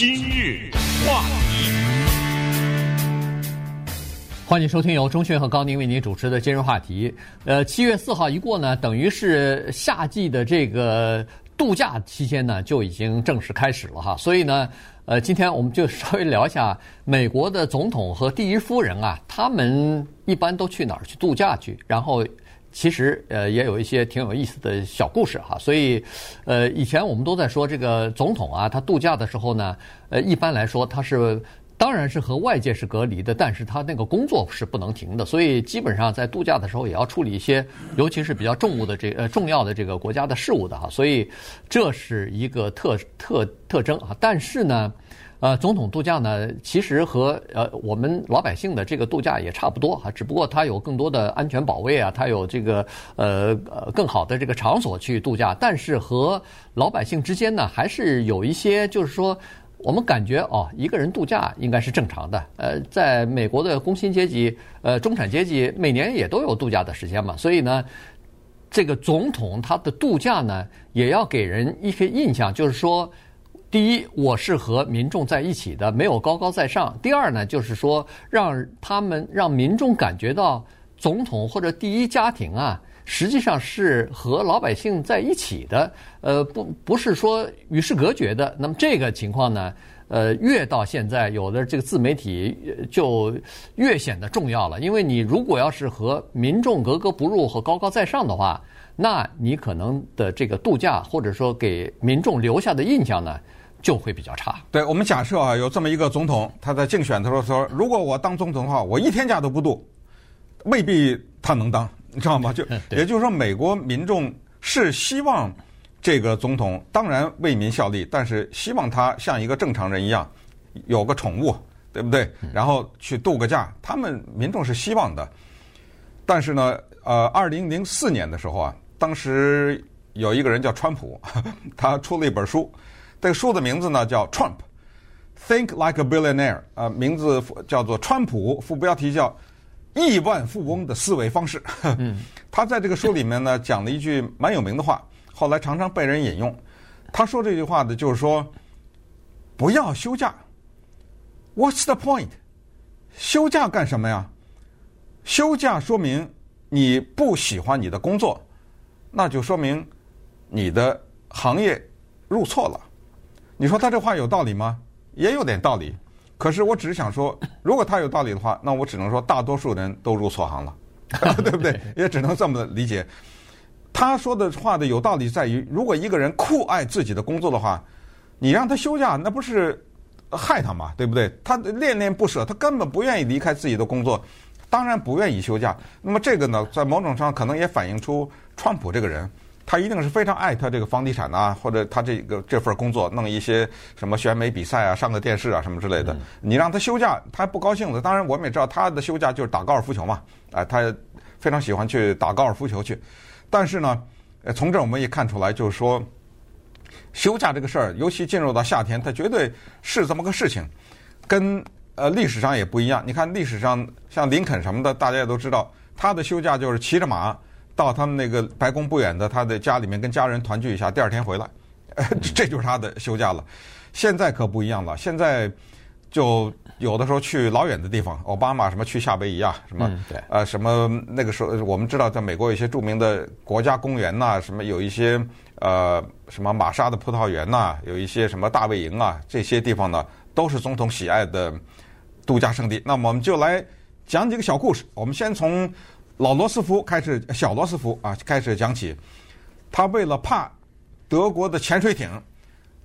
今日话题，欢迎收听由钟迅和高宁为您主持的今日话题。呃，七月四号一过呢，等于是夏季的这个度假期间呢就已经正式开始了哈。所以呢，呃，今天我们就稍微聊一下美国的总统和第一夫人啊，他们一般都去哪儿去度假去？然后。其实，呃，也有一些挺有意思的小故事哈。所以，呃，以前我们都在说这个总统啊，他度假的时候呢，呃，一般来说他是当然是和外界是隔离的，但是他那个工作是不能停的。所以，基本上在度假的时候也要处理一些，尤其是比较重务的这呃重要的这个国家的事务的哈。所以，这是一个特特特征啊。但是呢。呃，总统度假呢，其实和呃我们老百姓的这个度假也差不多哈，只不过它有更多的安全保卫啊，它有这个呃呃更好的这个场所去度假，但是和老百姓之间呢，还是有一些就是说，我们感觉哦，一个人度假应该是正常的。呃，在美国的工薪阶级、呃中产阶级，每年也都有度假的时间嘛，所以呢，这个总统他的度假呢，也要给人一些印象，就是说。第一，我是和民众在一起的，没有高高在上。第二呢，就是说让他们让民众感觉到总统或者第一家庭啊，实际上是和老百姓在一起的，呃，不不是说与世隔绝的。那么这个情况呢，呃，越到现在，有的这个自媒体就越显得重要了。因为你如果要是和民众格格不入和高高在上的话，那你可能的这个度假或者说给民众留下的印象呢，就会比较差。对，我们假设啊，有这么一个总统，他在竞选的时候说，如果我当总统的话，我一天假都不度，未必他能当，你知道吗？就也就是说，美国民众是希望这个总统当然为民效力，但是希望他像一个正常人一样，有个宠物，对不对？然后去度个假，他们民众是希望的。但是呢，呃，二零零四年的时候啊，当时有一个人叫川普，他出了一本书。这个书的名字呢叫《Trump Think Like a Billionaire》啊，名字叫做《川普》，副标题叫“亿万富翁的思维方式”。嗯，他在这个书里面呢讲了一句蛮有名的话，后来常常被人引用。他说这句话的就是说：“不要休假。”What's the point？休假干什么呀？休假说明你不喜欢你的工作，那就说明你的行业入错了。你说他这话有道理吗？也有点道理，可是我只是想说，如果他有道理的话，那我只能说大多数人都入错行了，对不对？也只能这么理解。他说的话的有道理在于，如果一个人酷爱自己的工作的话，你让他休假，那不是害他吗？对不对？他恋恋不舍，他根本不愿意离开自己的工作，当然不愿意休假。那么这个呢，在某种上可能也反映出川普这个人。他一定是非常爱他这个房地产啊，或者他这个这份工作，弄一些什么选美比赛啊，上个电视啊什么之类的。你让他休假，他还不高兴的。当然，我们也知道他的休假就是打高尔夫球嘛，啊，他非常喜欢去打高尔夫球去。但是呢，呃，从这我们也看出来，就是说休假这个事儿，尤其进入到夏天，它绝对是这么个事情，跟呃历史上也不一样。你看历史上像林肯什么的，大家也都知道，他的休假就是骑着马。到他们那个白宫不远的他的家里面跟家人团聚一下，第二天回来，这就是他的休假了。现在可不一样了，现在就有的时候去老远的地方，奥巴马什么去夏威夷啊，什么、呃什么那个时候我们知道，在美国有一些著名的国家公园呐，什么有一些呃什么玛莎的葡萄园呐，有一些什么大卫营啊，这些地方呢都是总统喜爱的度假胜地。那么我们就来讲几个小故事，我们先从。老罗斯福开始，小罗斯福啊，开始讲起，他为了怕德国的潜水艇，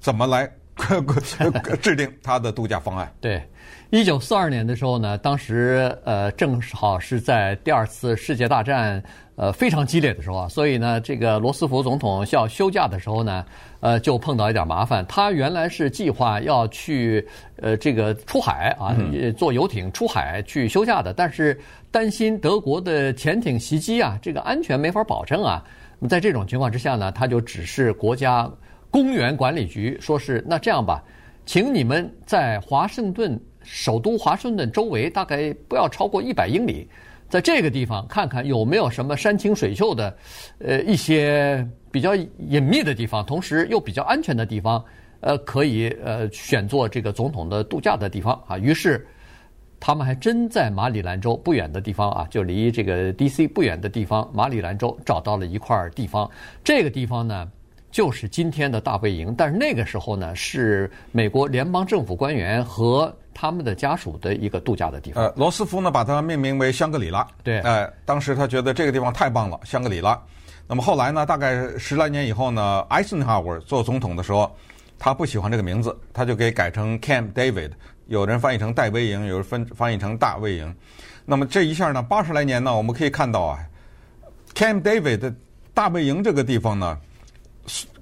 怎么来 制定他的度假方案？对，一九四二年的时候呢，当时呃正好是在第二次世界大战呃非常激烈的时候啊，所以呢，这个罗斯福总统需要休假的时候呢，呃就碰到一点麻烦。他原来是计划要去呃这个出海啊，坐游艇出海去休假的，但是。担心德国的潜艇袭击啊，这个安全没法保证啊。那么在这种情况之下呢，他就指示国家公园管理局，说是那这样吧，请你们在华盛顿首都华盛顿周围大概不要超过一百英里，在这个地方看看有没有什么山清水秀的，呃一些比较隐秘的地方，同时又比较安全的地方。呃，可以呃选做这个总统的度假的地方啊。于是，他们还真在马里兰州不远的地方啊，就离这个 D.C. 不远的地方，马里兰州找到了一块地方。这个地方呢，就是今天的大本营。但是那个时候呢，是美国联邦政府官员和他们的家属的一个度假的地方。呃，罗斯福呢，把它命名为香格里拉。对，哎、呃，当时他觉得这个地方太棒了，香格里拉。那么后来呢，大概十来年以后呢，艾森豪威尔做总统的时候。他不喜欢这个名字，他就给改成 Camp David，有人翻译成戴维营，有人翻翻译成大卫营。那么这一下呢，八十来年呢，我们可以看到啊，Camp David 的大卫营这个地方呢，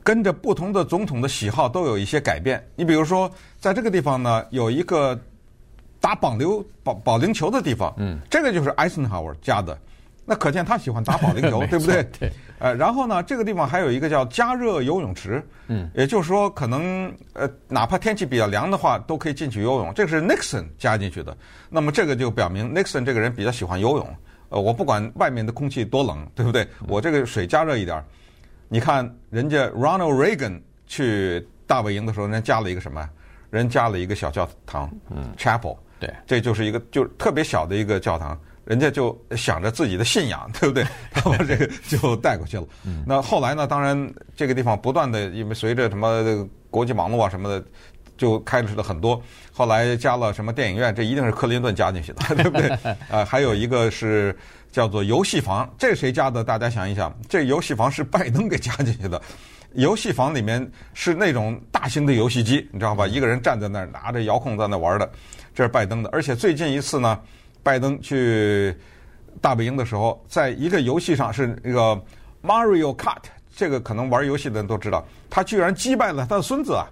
跟着不同的总统的喜好都有一些改变。你比如说，在这个地方呢，有一个打保龄保保龄球的地方，嗯，这个就是 Eisenhower 家的。那可见他喜欢打保龄球，对不对？对。呃，然后呢，这个地方还有一个叫加热游泳池，嗯，也就是说，可能呃，哪怕天气比较凉的话，都可以进去游泳。这个是 Nixon 加进去的。那么这个就表明 Nixon 这个人比较喜欢游泳。呃，我不管外面的空气多冷，对不对？我这个水加热一点。你看人家 Ronald Reagan 去大本营的时候，人家加了一个什么？人加了一个小教堂，嗯，Chapel。对，这就是一个就特别小的一个教堂。人家就想着自己的信仰，对不对？他 把这个就带过去了。那后来呢？当然，这个地方不断的，因为随着什么国际网络啊什么的，就开始了很多。后来加了什么电影院，这一定是克林顿加进去的，对不对？呃，还有一个是叫做游戏房，这谁加的？大家想一想，这游戏房是拜登给加进去的。游戏房里面是那种大型的游戏机，你知道吧？一个人站在那儿拿着遥控在那玩的，这是拜登的。而且最近一次呢。拜登去大本营的时候，在一个游戏上是那个 Mario Kart，这个可能玩游戏的人都知道，他居然击败了他的孙子啊！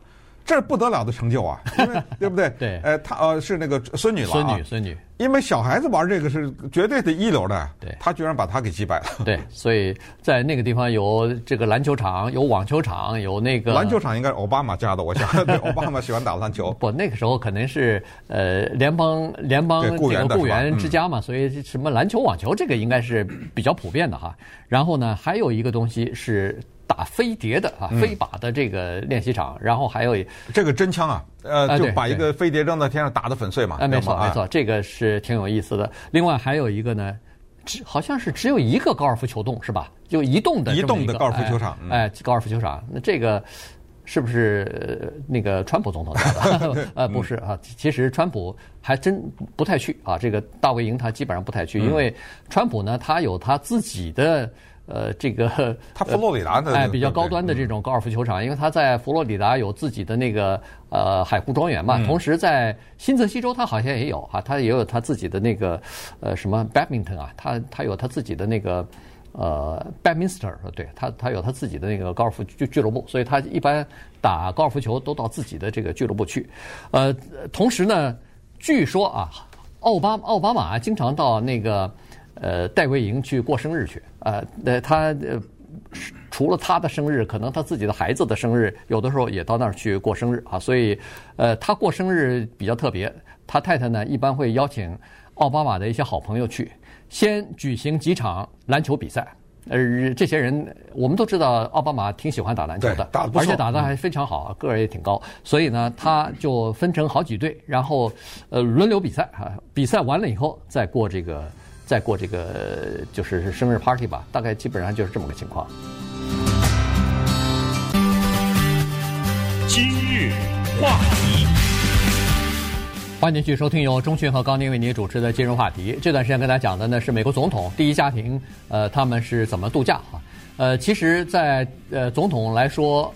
这是不得了的成就啊，因为对不对？对，呃，他呃是那个孙女了，孙女，孙女。因为小孩子玩这个是绝对的一流的，对，他居然把他给击败了。对，所以在那个地方有这个篮球场，有网球场，有那个篮球场应该是奥巴马家的，我想，对，奥巴马喜欢打篮球。不，那个时候可能是呃联邦联邦这个雇员之家嘛，所以什么篮球、网球这个应该是比较普遍的哈。然后呢，还有一个东西是。打飞碟的啊，飞靶的这个练习场，然后还有这个真枪啊，呃，就把一个飞碟扔在天上，打得粉碎嘛。哎，没错没错，这个是挺有意思的。另外还有一个呢，只好像是只有一个高尔夫球洞是吧？就移动的移动的高尔夫球场，哎，高尔夫球场。那这个是不是那个川普总统？呃，不是啊，其实川普还真不太去啊。这个大卫营他基本上不太去，因为川普呢，他有他自己的。呃，这个他佛罗里达的哎，比较高端的这种高尔夫球场，因为他在佛罗里达有自己的那个呃海湖庄园嘛，同时在新泽西州他好像也有哈，他也有他自己的那个呃什么 badminton 啊，他他有他自己的那个呃 badminster，对他他有他自己的那个高尔夫俱俱乐部，所以他一般打高尔夫球都到自己的这个俱乐部去。呃，同时呢，据说啊，奥巴奥巴马经常到那个。呃，戴维营去过生日去，呃，呃，他呃，除了他的生日，可能他自己的孩子的生日，有的时候也到那儿去过生日啊。所以，呃，他过生日比较特别，他太太呢一般会邀请奥巴马的一些好朋友去，先举行几场篮球比赛。呃，这些人我们都知道，奥巴马挺喜欢打篮球的，打而且打得还非常好，嗯、个儿也挺高。所以呢，他就分成好几队，然后呃轮流比赛啊。比赛完了以后，再过这个。再过这个就是生日 party 吧，大概基本上就是这么个情况。今日话题，欢迎继续收听由钟迅和高宁为您主持的今日话题。这段时间跟大家讲的呢是美国总统第一家庭，呃，他们是怎么度假哈？呃，其实，在呃总统来说。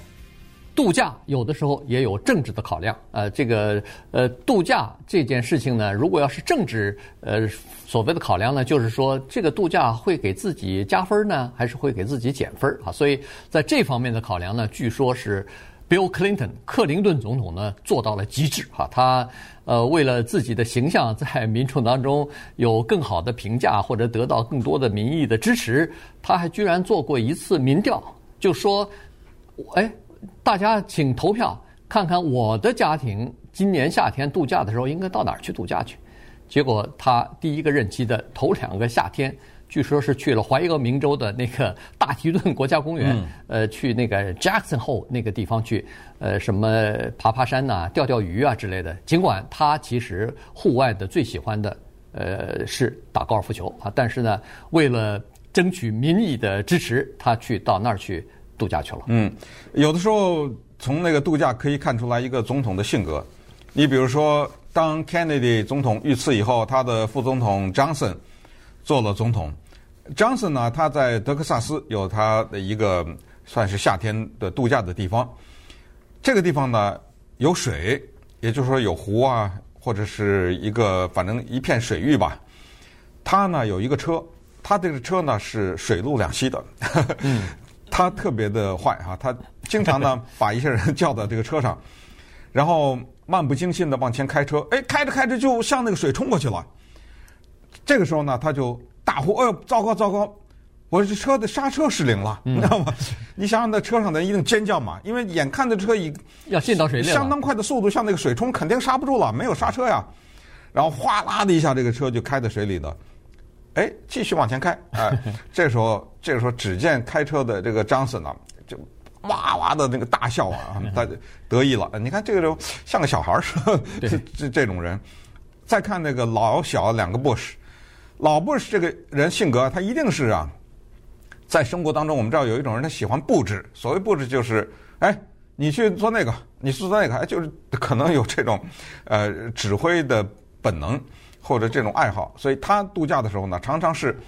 度假有的时候也有政治的考量，呃，这个呃度假这件事情呢，如果要是政治呃所谓的考量呢，就是说这个度假会给自己加分呢，还是会给自己减分啊？所以在这方面的考量呢，据说是 Bill Clinton 克林顿总统呢做到了极致哈，他呃为了自己的形象在民众当中有更好的评价或者得到更多的民意的支持，他还居然做过一次民调，就说，哎。大家请投票，看看我的家庭今年夏天度假的时候应该到哪儿去度假去。结果他第一个任期的头两个夏天，据说是去了怀俄明州的那个大提顿国家公园，嗯、呃，去那个 Jackson Hole 那个地方去，呃，什么爬爬山呐、啊、钓钓鱼啊之类的。尽管他其实户外的最喜欢的，呃，是打高尔夫球啊，但是呢，为了争取民意的支持，他去到那儿去度假去了。嗯，有的时候从那个度假可以看出来一个总统的性格。你比如说，当 Kennedy 总统遇刺以后，他的副总统 Johnson。做了总统，Johnson 呢，他在德克萨斯有他的一个算是夏天的度假的地方。这个地方呢有水，也就是说有湖啊，或者是一个反正一片水域吧。他呢有一个车，他这个车呢是水陆两栖的。嗯，他特别的坏哈，他经常呢把一些人叫到这个车上，然后漫不经心的往前开车，哎，开着开着就向那个水冲过去了。这个时候呢，他就大呼：“哎呦，糟糕糟糕！我这车的刹车失灵了，你知道吗？你想想，那车上的人一定尖叫嘛，因为眼看着车已要进到水里，相当快的速度向那个水冲，肯定刹不住了，没有刹车呀。然后哗啦的一下，这个车就开在水里了。哎，继续往前开。哎，这时候，这个时候，只见开车的这个张森呢，就哇哇的那个大笑啊，他得意了。你看这个时候像个小孩似的，这这这种人。再看那个老小两个 Bush。老布什这个人性格，他一定是啊，在生活当中，我们知道有一种人，他喜欢布置。所谓布置，就是哎，你去做那个，你去做那个，哎，就是可能有这种呃指挥的本能或者这种爱好。所以他度假的时候呢，常常是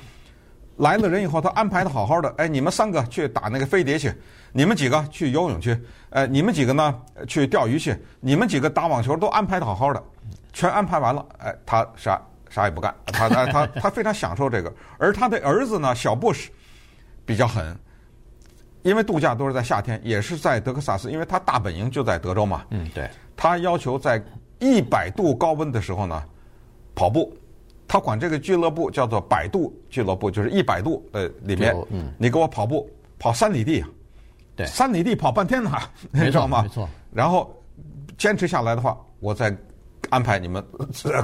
来了人以后，他安排的好好的。哎，你们三个去打那个飞碟去，你们几个去游泳去，哎，你们几个呢去钓鱼去，你们几个打网球都安排的好好的，全安排完了，哎，他啥？啥也不干，他他他他非常享受这个，而他的儿子呢，小布什比较狠，因为度假都是在夏天，也是在德克萨斯，因为他大本营就在德州嘛。嗯，对。他要求在一百度高温的时候呢，跑步，他管这个俱乐部叫做百度俱乐部，就是一百度呃里面，嗯，你给我跑步跑三里地，对，三里地跑半天呢，你知道吗？没错。然后坚持下来的话，我再。安排你们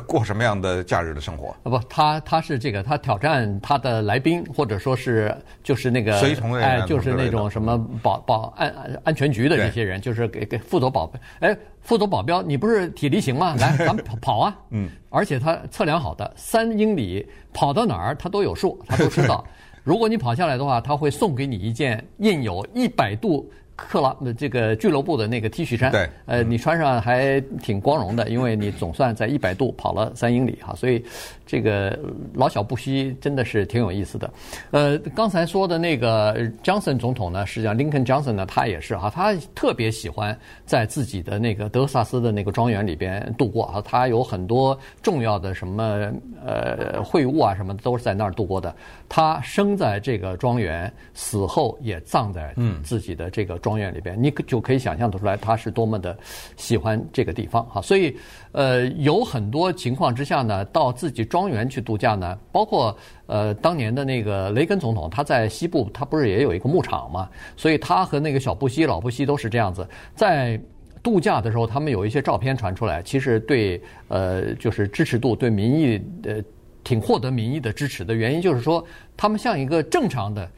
过什么样的假日的生活？啊不，他他是这个，他挑战他的来宾，或者说是就是那个随从的人，哎，就是那种什么保保安安全局的这些人，就是给给负责保，哎，负责保镖，你不是体力行吗？来，咱们跑跑啊！嗯，而且他测量好的三英里跑到哪儿，他都有数，他都知道。如果你跑下来的话，他会送给你一件印有一百度。克拉的这个俱乐部的那个 T 恤衫，对，呃，你穿上还挺光荣的，因为你总算在一百度跑了三英里哈，所以这个老小布希真的是挺有意思的。呃，刚才说的那个 Johnson 总统呢，实际上 Lincoln Johnson 呢，他也是哈，他特别喜欢在自己的那个德克萨斯的那个庄园里边度过啊，他有很多重要的什么呃会晤啊什么的都是在那儿度过的。他生在这个庄园，死后也葬在自己的这个。庄园里边，你就可以想象得出来，他是多么的喜欢这个地方哈。所以，呃，有很多情况之下呢，到自己庄园去度假呢，包括呃，当年的那个雷根总统，他在西部，他不是也有一个牧场嘛？所以他和那个小布希、老布希都是这样子，在度假的时候，他们有一些照片传出来，其实对呃，就是支持度对民意呃，挺获得民意的支持的原因，就是说他们像一个正常的。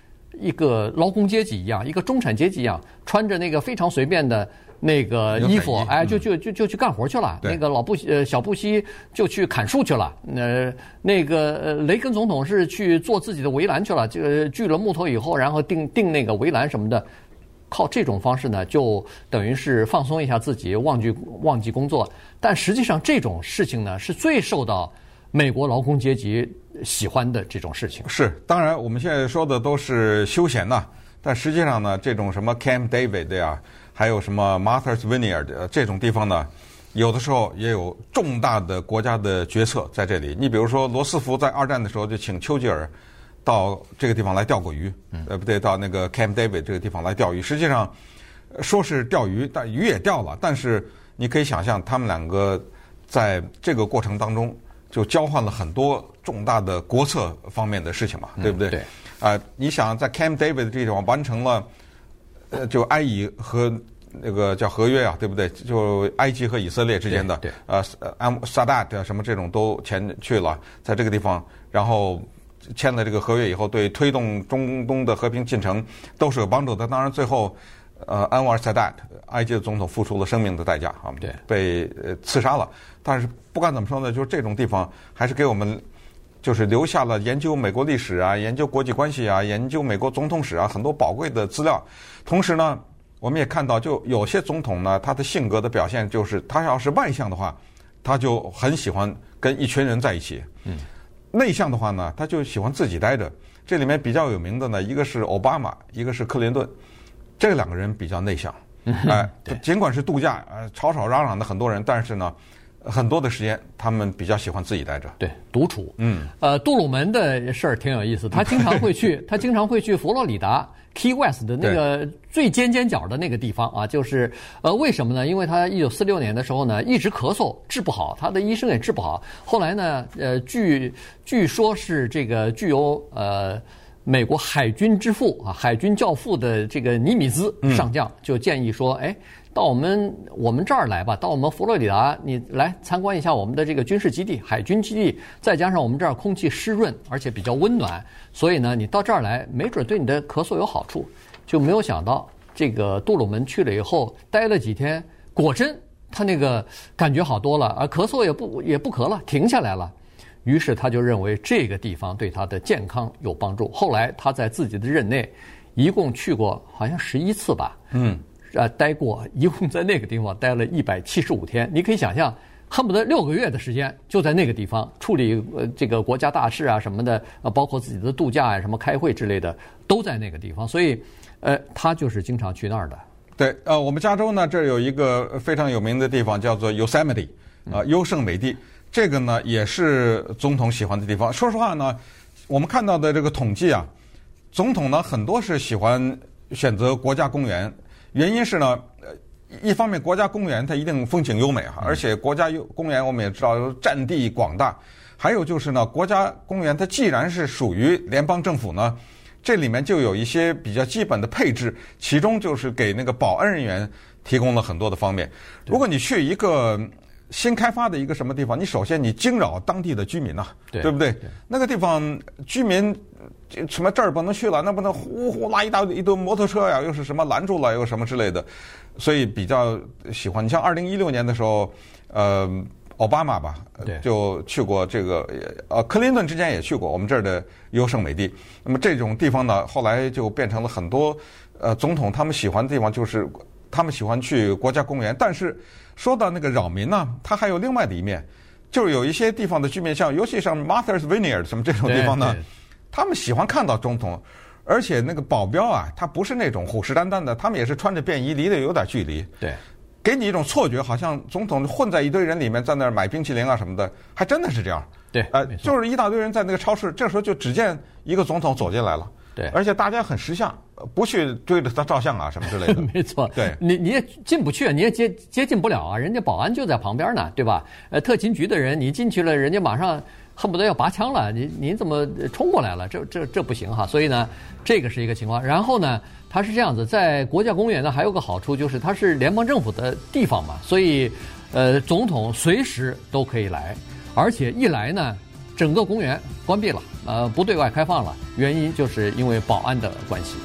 一个劳工阶级一样，一个中产阶级一样，穿着那个非常随便的那个衣服，哎，就就就就去干活去了。那个老布呃小布希就去砍树去了。呃，那个呃雷根总统是去做自己的围栏去了，这个锯了木头以后，然后钉钉那个围栏什么的，靠这种方式呢，就等于是放松一下自己，忘记忘记工作。但实际上这种事情呢，是最受到美国劳工阶级喜欢的这种事情是，当然我们现在说的都是休闲呐，但实际上呢，这种什么 Camp David 呀，还有什么 Martha's Vineyard 这种地方呢，有的时候也有重大的国家的决策在这里。你比如说，罗斯福在二战的时候就请丘吉尔到这个地方来钓过鱼，呃，不对，到那个 Camp David 这个地方来钓鱼。实际上说是钓鱼，但鱼也钓了，但是你可以想象，他们两个在这个过程当中。就交换了很多重大的国策方面的事情嘛，对不对？嗯、对。啊、呃，你想在 Camp David 这地方完成了，呃，就埃以和那个叫合约啊，对不对？就埃及和以色列之间的，对。呃，安萨达什么这种都前去了，在这个地方，然后签了这个合约以后，对推动中东的和平进程都是有帮助的。当然，最后，呃，安瓦尔萨达埃及的总统付出了生命的代价啊，对，被呃刺杀了。但是不管怎么说呢，就是这种地方还是给我们就是留下了研究美国历史啊、研究国际关系啊、研究美国总统史啊很多宝贵的资料。同时呢，我们也看到，就有些总统呢，他的性格的表现就是，他要是外向的话，他就很喜欢跟一群人在一起。嗯。内向的话呢，他就喜欢自己待着。这里面比较有名的呢，一个是奥巴马，一个是克林顿，这两个人比较内向。哎，尽管是度假，呃，吵吵嚷嚷的很多人，但是呢，很多的时间他们比较喜欢自己待着。对，独处。嗯。呃，杜鲁门的事儿挺有意思，他经常会去，他经常会去佛罗里达。Key West 的那个最尖尖角的那个地方啊，就是呃，为什么呢？因为他一九四六年的时候呢，一直咳嗽治不好，他的医生也治不好。后来呢，呃，据据说是这个具有呃美国海军之父啊，海军教父的这个尼米兹上将就建议说，哎。到我们我们这儿来吧，到我们佛罗里达，你来参观一下我们的这个军事基地、海军基地，再加上我们这儿空气湿润，而且比较温暖，所以呢，你到这儿来，没准对你的咳嗽有好处。就没有想到，这个杜鲁门去了以后，待了几天，果真他那个感觉好多了，啊咳嗽也不也不咳了，停下来了。于是他就认为这个地方对他的健康有帮助。后来他在自己的任内，一共去过好像十一次吧。嗯。呃，待过，一共在那个地方待了一百七十五天。你可以想象，恨不得六个月的时间就在那个地方处理呃这个国家大事啊什么的，呃，包括自己的度假呀、啊、什么开会之类的，都在那个地方。所以，呃，他就是经常去那儿的。对，呃，我们加州呢，这儿有一个非常有名的地方叫做 Yosemite，啊，优胜美地。这个呢，也是总统喜欢的地方。说实话呢，我们看到的这个统计啊，总统呢很多是喜欢选择国家公园。原因是呢，呃，一方面国家公园它一定风景优美哈，而且国家优公园我们也知道占地广大，还有就是呢，国家公园它既然是属于联邦政府呢，这里面就有一些比较基本的配置，其中就是给那个保安人员提供了很多的方便。如果你去一个新开发的一个什么地方，你首先你惊扰当地的居民呐，对不对？那个地方居民。什么这儿不能去了？那不能呼呼拉一大一堆摩托车呀？又是什么拦住了？又什么之类的？所以比较喜欢。你像二零一六年的时候，呃，奥巴马吧，就去过这个，呃，克林顿之前也去过我们这儿的优胜美地。那么这种地方呢，后来就变成了很多呃总统他们喜欢的地方，就是他们喜欢去国家公园。但是说到那个扰民呢，它还有另外的一面，就是有一些地方的居民，像尤其像 Martha's Vineyard 什么这种地方呢。他们喜欢看到总统，而且那个保镖啊，他不是那种虎视眈眈的，他们也是穿着便衣，离得有点距离。对，给你一种错觉，好像总统混在一堆人里面，在那儿买冰淇淋啊什么的，还真的是这样。对，呃，就是一大堆人在那个超市，这时候就只见一个总统走进来了。对，而且大家很识相，不去追着他照相啊什么之类的。没错，对，你你也进不去，你也接接近不了啊，人家保安就在旁边呢，对吧？呃，特勤局的人，你进去了，人家马上。恨不得要拔枪了，你你怎么冲过来了？这这这不行哈！所以呢，这个是一个情况。然后呢，它是这样子，在国家公园呢，还有个好处就是它是联邦政府的地方嘛，所以呃，总统随时都可以来，而且一来呢，整个公园关闭了，呃，不对外开放了，原因就是因为保安的关系。